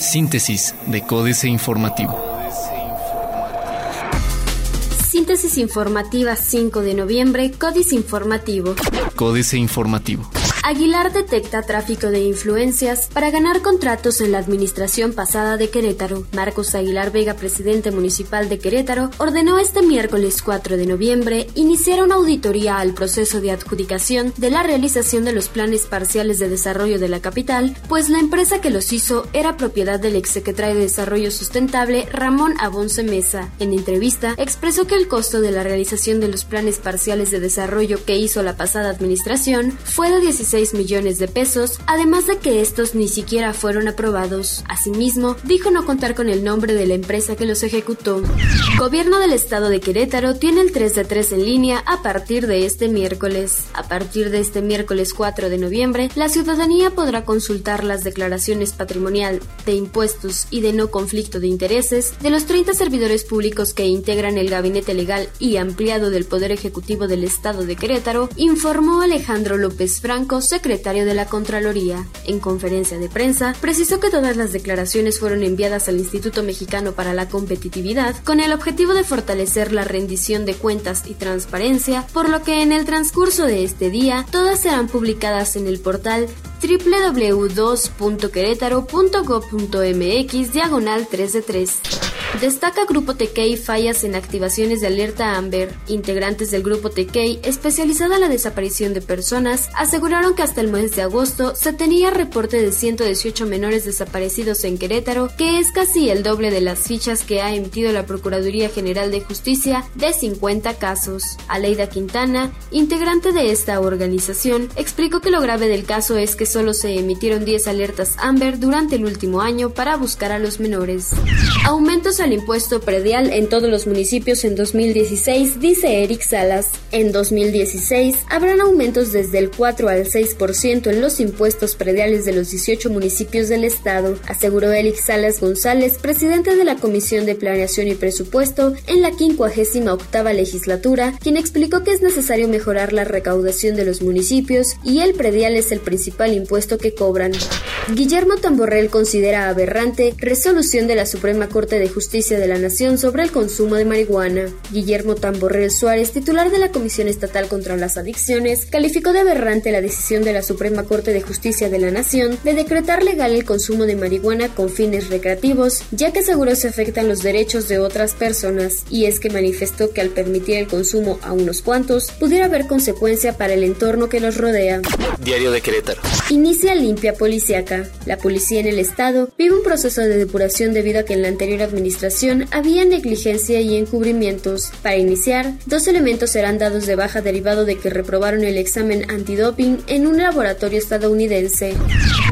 Síntesis de Códice Informativo. Síntesis informativa 5 de noviembre, Códice Informativo. Códice Informativo. Aguilar detecta tráfico de influencias para ganar contratos en la administración pasada de Querétaro. Marcos Aguilar Vega, presidente municipal de Querétaro, ordenó este miércoles 4 de noviembre iniciar una auditoría al proceso de adjudicación de la realización de los planes parciales de desarrollo de la capital, pues la empresa que los hizo era propiedad del exsecretario de Desarrollo Sustentable Ramón Abonce Mesa. En entrevista, expresó que el costo de la realización de los planes parciales de desarrollo que hizo la pasada administración fue de 16 millones de pesos, además de que estos ni siquiera fueron aprobados. Asimismo, dijo no contar con el nombre de la empresa que los ejecutó. Gobierno del estado de Querétaro tiene el 3 de 3 en línea a partir de este miércoles. A partir de este miércoles 4 de noviembre, la ciudadanía podrá consultar las declaraciones patrimonial, de impuestos y de no conflicto de intereses de los 30 servidores públicos que integran el gabinete legal y ampliado del Poder Ejecutivo del Estado de Querétaro, informó Alejandro López Franco, secretario de la Contraloría. En conferencia de prensa, precisó que todas las declaraciones fueron enviadas al Instituto Mexicano para la Competitividad con el objetivo de fortalecer la rendición de cuentas y transparencia, por lo que en el transcurso de este día todas serán publicadas en el portal www.querétaro.gov.mx diagonal 3 de 3. Destaca Grupo Tekei fallas en activaciones de alerta Amber. Integrantes del Grupo Tekei, especializada en la desaparición de personas, aseguraron que hasta el mes de agosto se tenía reporte de 118 menores desaparecidos en Querétaro, que es casi el doble de las fichas que ha emitido la Procuraduría General de Justicia de 50 casos. Aleida Quintana, integrante de esta organización, explicó que lo grave del caso es que solo se emitieron 10 alertas Amber durante el último año para buscar a los menores. Aumentos al impuesto predial en todos los municipios en 2016, dice Eric Salas. En 2016 habrán aumentos desde el 4 al 6% en los impuestos prediales de los 18 municipios del estado, aseguró Eric Salas González, presidente de la Comisión de Planeación y Presupuesto en la 58 legislatura, quien explicó que es necesario mejorar la recaudación de los municipios y el predial es el principal impuesto que cobran. Guillermo Tamborrell considera aberrante resolución de la Suprema Corte de Justicia de la Nación sobre el consumo de marihuana. Guillermo Tamborrell Suárez, titular de la Comisión Estatal contra las Adicciones, calificó de aberrante la decisión de la Suprema Corte de Justicia de la Nación de decretar legal el consumo de marihuana con fines recreativos, ya que seguro se afectan los derechos de otras personas, y es que manifestó que al permitir el consumo a unos cuantos, pudiera haber consecuencia para el entorno que los rodea. Diario de Querétaro. Inicia limpia policiaca. La policía en el estado vive un proceso de depuración debido a que en la anterior administración había negligencia y encubrimientos. Para iniciar, dos elementos serán dados de baja derivado de que reprobaron el examen antidoping en un laboratorio estadounidense.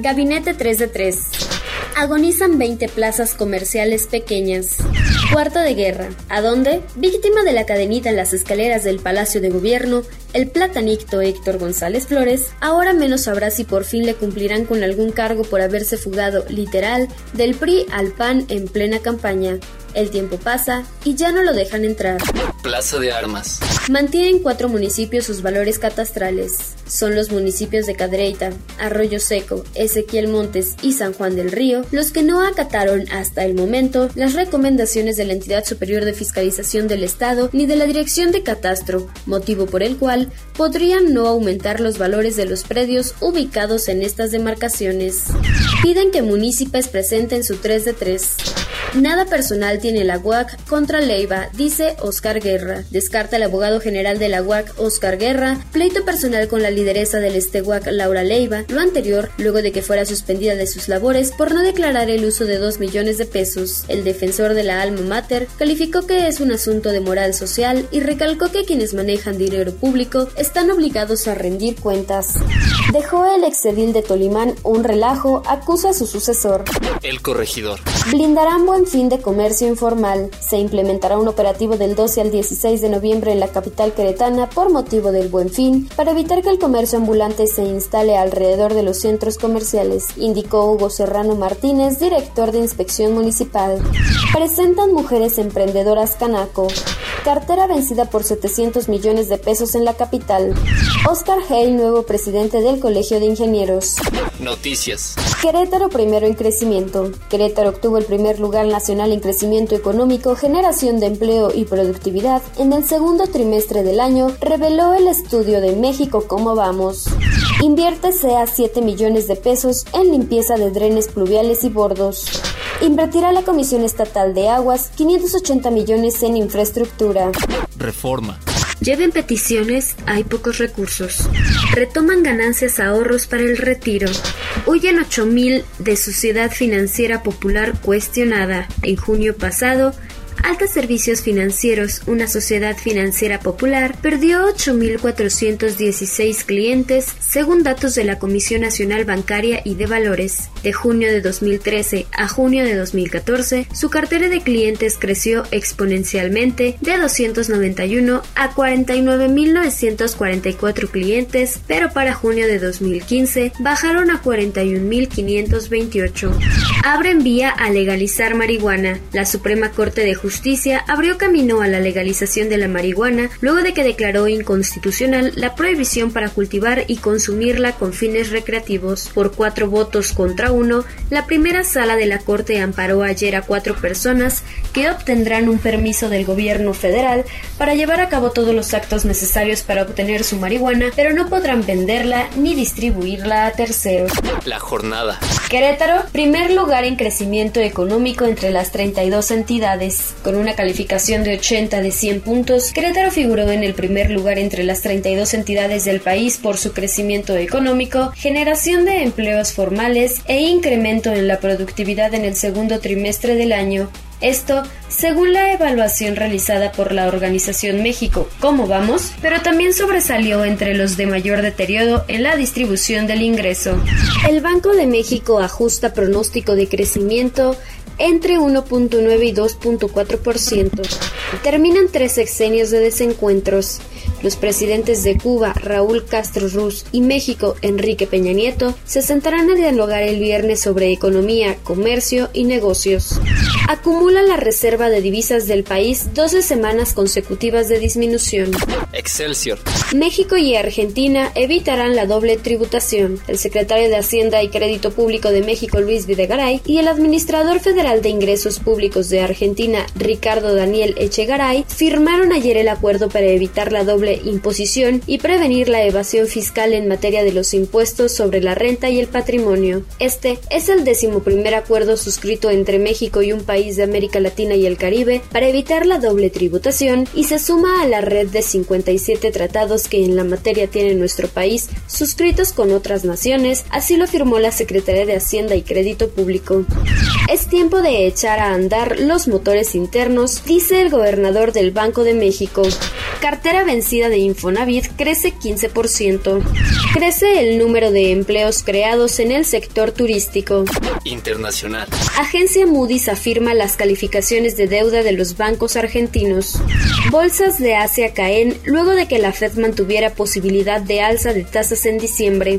Gabinete 3 de 3. Agonizan 20 plazas comerciales pequeñas. Cuarto de guerra. ¿A dónde? Víctima de la cadenita en las escaleras del Palacio de Gobierno, el platanito Héctor González Flores ahora menos sabrá si por fin le cumplirán con algún cargo por haberse fugado, literal, del PRI al PAN en plena campaña. El tiempo pasa y ya no lo dejan entrar. Plaza de Armas. Mantienen cuatro municipios sus valores catastrales. Son los municipios de Cadreita, Arroyo Seco, Ezequiel Montes y San Juan del Río los que no acataron hasta el momento las recomendaciones de la entidad superior de fiscalización del Estado ni de la Dirección de Catastro, motivo por el cual podrían no aumentar los valores de los predios ubicados en estas demarcaciones. Piden que municipios presenten su 3 de 3. Nada personal tiene la UAC contra Leiva, dice Oscar Guerra. Descarta el abogado general de la UAC, Oscar Guerra, pleito personal con la lideresa del Esteguac, Laura Leiva, lo anterior luego de que fuera suspendida de sus labores por no declarar el uso de 2 millones de pesos. El defensor de la alma mater calificó que es un asunto de moral social y recalcó que quienes manejan dinero público están obligados a rendir cuentas. Dejó el exedil de Tolimán un relajo, acusa a su sucesor. El corregidor. Blindarán buen fin de comercio informal. Se implementará un operativo del 12 al 16 de noviembre en la capital queretana por motivo del buen fin para evitar que el comercio ambulante se instale alrededor de los centros comerciales, indicó Hugo Serrano Martínez, director de inspección municipal. Presentan mujeres emprendedoras Canaco. Cartera vencida por 700 millones de pesos en la capital. Oscar Hay, nuevo presidente del Colegio de Ingenieros. Noticias. Querétaro primero en crecimiento. Querétaro obtuvo el primer lugar nacional en crecimiento económico, generación de empleo y productividad en el segundo trimestre del año, reveló el estudio de México Cómo Vamos. Invierte a 7 millones de pesos en limpieza de drenes pluviales y bordos. Invertirá la Comisión Estatal de Aguas 580 millones en infraestructura. Reforma. Lleven peticiones, hay pocos recursos. Retoman ganancias ahorros para el retiro. Huyen 8.000 de Sociedad Financiera Popular cuestionada. En junio pasado, Alta Servicios Financieros, una sociedad financiera popular, perdió 8.416 clientes, según datos de la Comisión Nacional Bancaria y de Valores. De junio de 2013 a junio de 2014, su cartera de clientes creció exponencialmente de 291 a 49.944 clientes, pero para junio de 2015 bajaron a 41.528. Abren vía a legalizar marihuana. La Suprema Corte de Justicia abrió camino a la legalización de la marihuana luego de que declaró inconstitucional la prohibición para cultivar y consumirla con fines recreativos. Por cuatro votos contra uno, la primera sala de la Corte amparó ayer a cuatro personas que obtendrán un permiso del gobierno federal para llevar a cabo todos los actos necesarios para obtener su marihuana, pero no podrán venderla ni distribuirla a terceros. La jornada. Querétaro, primer lugar en crecimiento económico entre las 32 entidades. Con una calificación de 80 de 100 puntos, Querétaro figuró en el primer lugar entre las 32 entidades del país por su crecimiento económico, generación de empleos formales e incremento en la productividad en el segundo trimestre del año. Esto según la evaluación realizada por la organización México, ¿Cómo vamos? Pero también sobresalió entre los de mayor deterioro en la distribución del ingreso. El Banco de México ajusta pronóstico de crecimiento entre 1.9 y 2.4%. Terminan tres sexenios de desencuentros. Los presidentes de Cuba, Raúl Castro Ruz, y México, Enrique Peña Nieto, se sentarán a dialogar el viernes sobre economía, comercio y negocios. Acumula la reserva de divisas del país 12 semanas consecutivas de disminución. Excelsior. México y Argentina evitarán la doble tributación. El secretario de Hacienda y Crédito Público de México, Luis Videgaray, y el administrador federal de Ingresos Públicos de Argentina, Ricardo Daniel Echegaray, firmaron ayer el acuerdo para evitar la doble imposición y prevenir la evasión fiscal en materia de los impuestos sobre la renta y el patrimonio. Este es el decimoprimer acuerdo suscrito entre México y un país de América Latina y el Caribe para evitar la doble tributación y se suma a la red de 57 tratados que en la materia tiene nuestro país suscritos con otras naciones, así lo firmó la Secretaría de Hacienda y Crédito Público. Es tiempo de echar a andar los motores internos, dice el gobernador del Banco de México. Cartera vencida de Infonavit crece 15%. Crece el número de empleos creados en el sector turístico. Internacional. Agencia Moody's afirma las calificaciones de deuda de los bancos argentinos. Bolsas de Asia caen luego de que la Fed mantuviera posibilidad de alza de tasas en diciembre.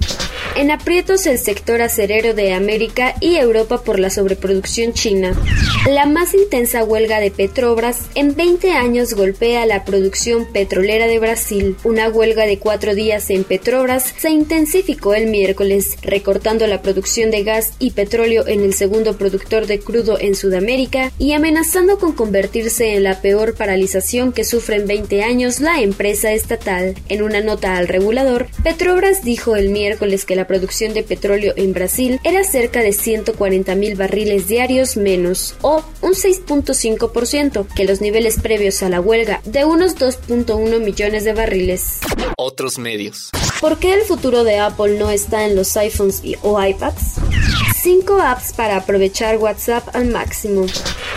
En aprietos el sector acerero de América y Europa por la sobreproducción china. La más intensa huelga de Petrobras en 20 años golpea la producción petrolera de Brasil. Una huelga de cuatro días en Petrobras se intensificó el miércoles, recortando la producción de gas y petróleo en el segundo productor de crudo en Sudamérica y amenazando con convertirse en la peor paralización que sufre en 20 años la empresa estatal. En una nota al regulador, Petrobras dijo el miércoles que la producción de petróleo en Brasil era cerca de 140 mil barriles diarios menos, o un 6.5%, que los niveles previos a la huelga de unos 2.1 millones de barriles. Otros medios. ¿Por qué el futuro de Apple no está en los iPhones y, o iPads? 5 apps para aprovechar WhatsApp al máximo.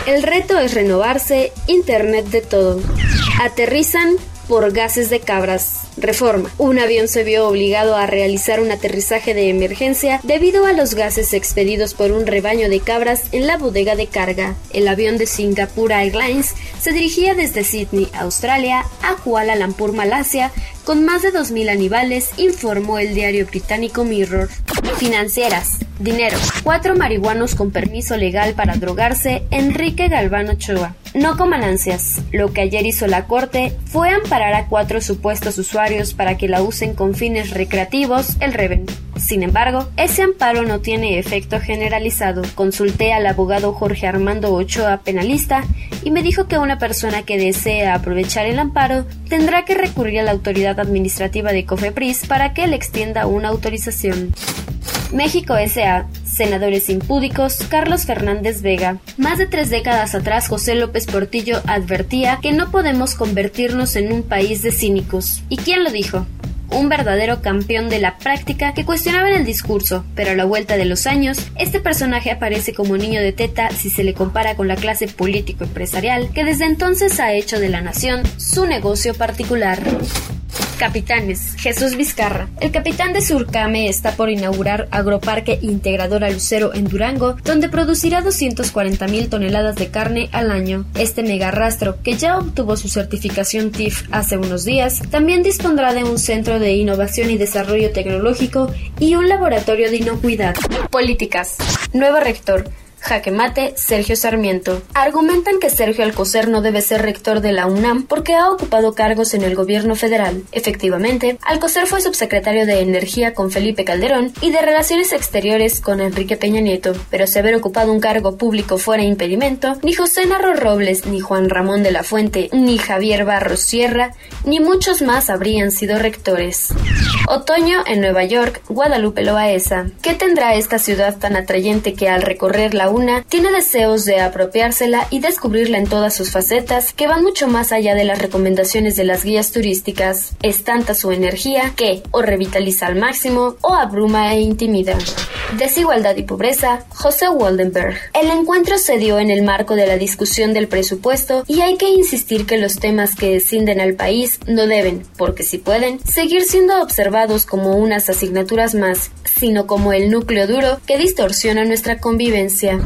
El reto es renovarse, Internet de todo. Aterrizan por gases de cabras. Reforma. Un avión se vio obligado a realizar un aterrizaje de emergencia debido a los gases expedidos por un rebaño de cabras en la bodega de carga. El avión de Singapore Airlines se dirigía desde Sydney, Australia, a Kuala Lumpur, Malasia, con más de 2.000 animales, informó el diario británico Mirror. Financieras. Dinero. Cuatro marihuanos con permiso legal para drogarse, Enrique Galván Ochoa. No coman ansias. Lo que ayer hizo la Corte fue amparar a cuatro supuestos usuarios para que la usen con fines recreativos, el Reven. Sin embargo, ese amparo no tiene efecto generalizado. Consulté al abogado Jorge Armando Ochoa, penalista, y me dijo que una persona que desea aprovechar el amparo tendrá que recurrir a la autoridad administrativa de COFEPRIS para que le extienda una autorización. México S.A. Senadores impúdicos, Carlos Fernández Vega. Más de tres décadas atrás, José López Portillo advertía que no podemos convertirnos en un país de cínicos. ¿Y quién lo dijo? un verdadero campeón de la práctica que cuestionaba en el discurso, pero a la vuelta de los años, este personaje aparece como niño de teta si se le compara con la clase político-empresarial que desde entonces ha hecho de la nación su negocio particular. Capitanes. Jesús Vizcarra. El capitán de Surcame está por inaugurar Agroparque Integrador Lucero en Durango, donde producirá 240 mil toneladas de carne al año. Este megarrastro, que ya obtuvo su certificación TIF hace unos días, también dispondrá de un centro de innovación y desarrollo tecnológico y un laboratorio de inocuidad. Políticas. Nuevo rector. Jaque Mate, Sergio Sarmiento. Argumentan que Sergio Alcocer no debe ser rector de la UNAM porque ha ocupado cargos en el gobierno federal. Efectivamente, Alcocer fue subsecretario de Energía con Felipe Calderón y de Relaciones Exteriores con Enrique Peña Nieto, pero si haber ocupado un cargo público fuera impedimento, ni José Narro Robles, ni Juan Ramón de la Fuente, ni Javier Barros Sierra, ni muchos más habrían sido rectores. Otoño en Nueva York, Guadalupe Loaesa. ¿Qué tendrá esta ciudad tan atrayente que al recorrer la una tiene deseos de apropiársela y descubrirla en todas sus facetas que van mucho más allá de las recomendaciones de las guías turísticas. Es tanta su energía que o revitaliza al máximo o abruma e intimida. Desigualdad y pobreza, José Waldenberg. El encuentro se dio en el marco de la discusión del presupuesto y hay que insistir que los temas que descienden al país no deben, porque si pueden, seguir siendo observados como unas asignaturas más, sino como el núcleo duro que distorsiona nuestra convivencia.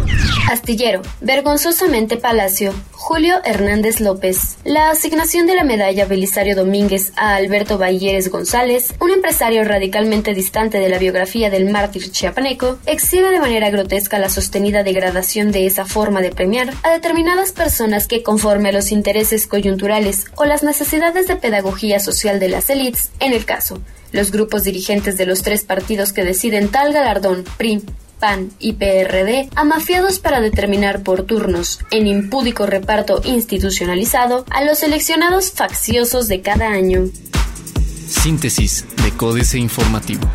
Astillero, vergonzosamente Palacio, Julio Hernández López. La asignación de la medalla Belisario Domínguez a Alberto Balleres González, un empresario radicalmente distante de la biografía del mártir chiapaneco, exhibe de manera grotesca la sostenida degradación de esa forma de premiar a determinadas personas que, conforme a los intereses coyunturales o las necesidades de pedagogía social de las élites, en el caso, los grupos dirigentes de los tres partidos que deciden tal galardón, PRI, PAN y PRD, amafiados para determinar por turnos, en impúdico reparto institucionalizado, a los seleccionados facciosos de cada año. Síntesis de Códice Informativo.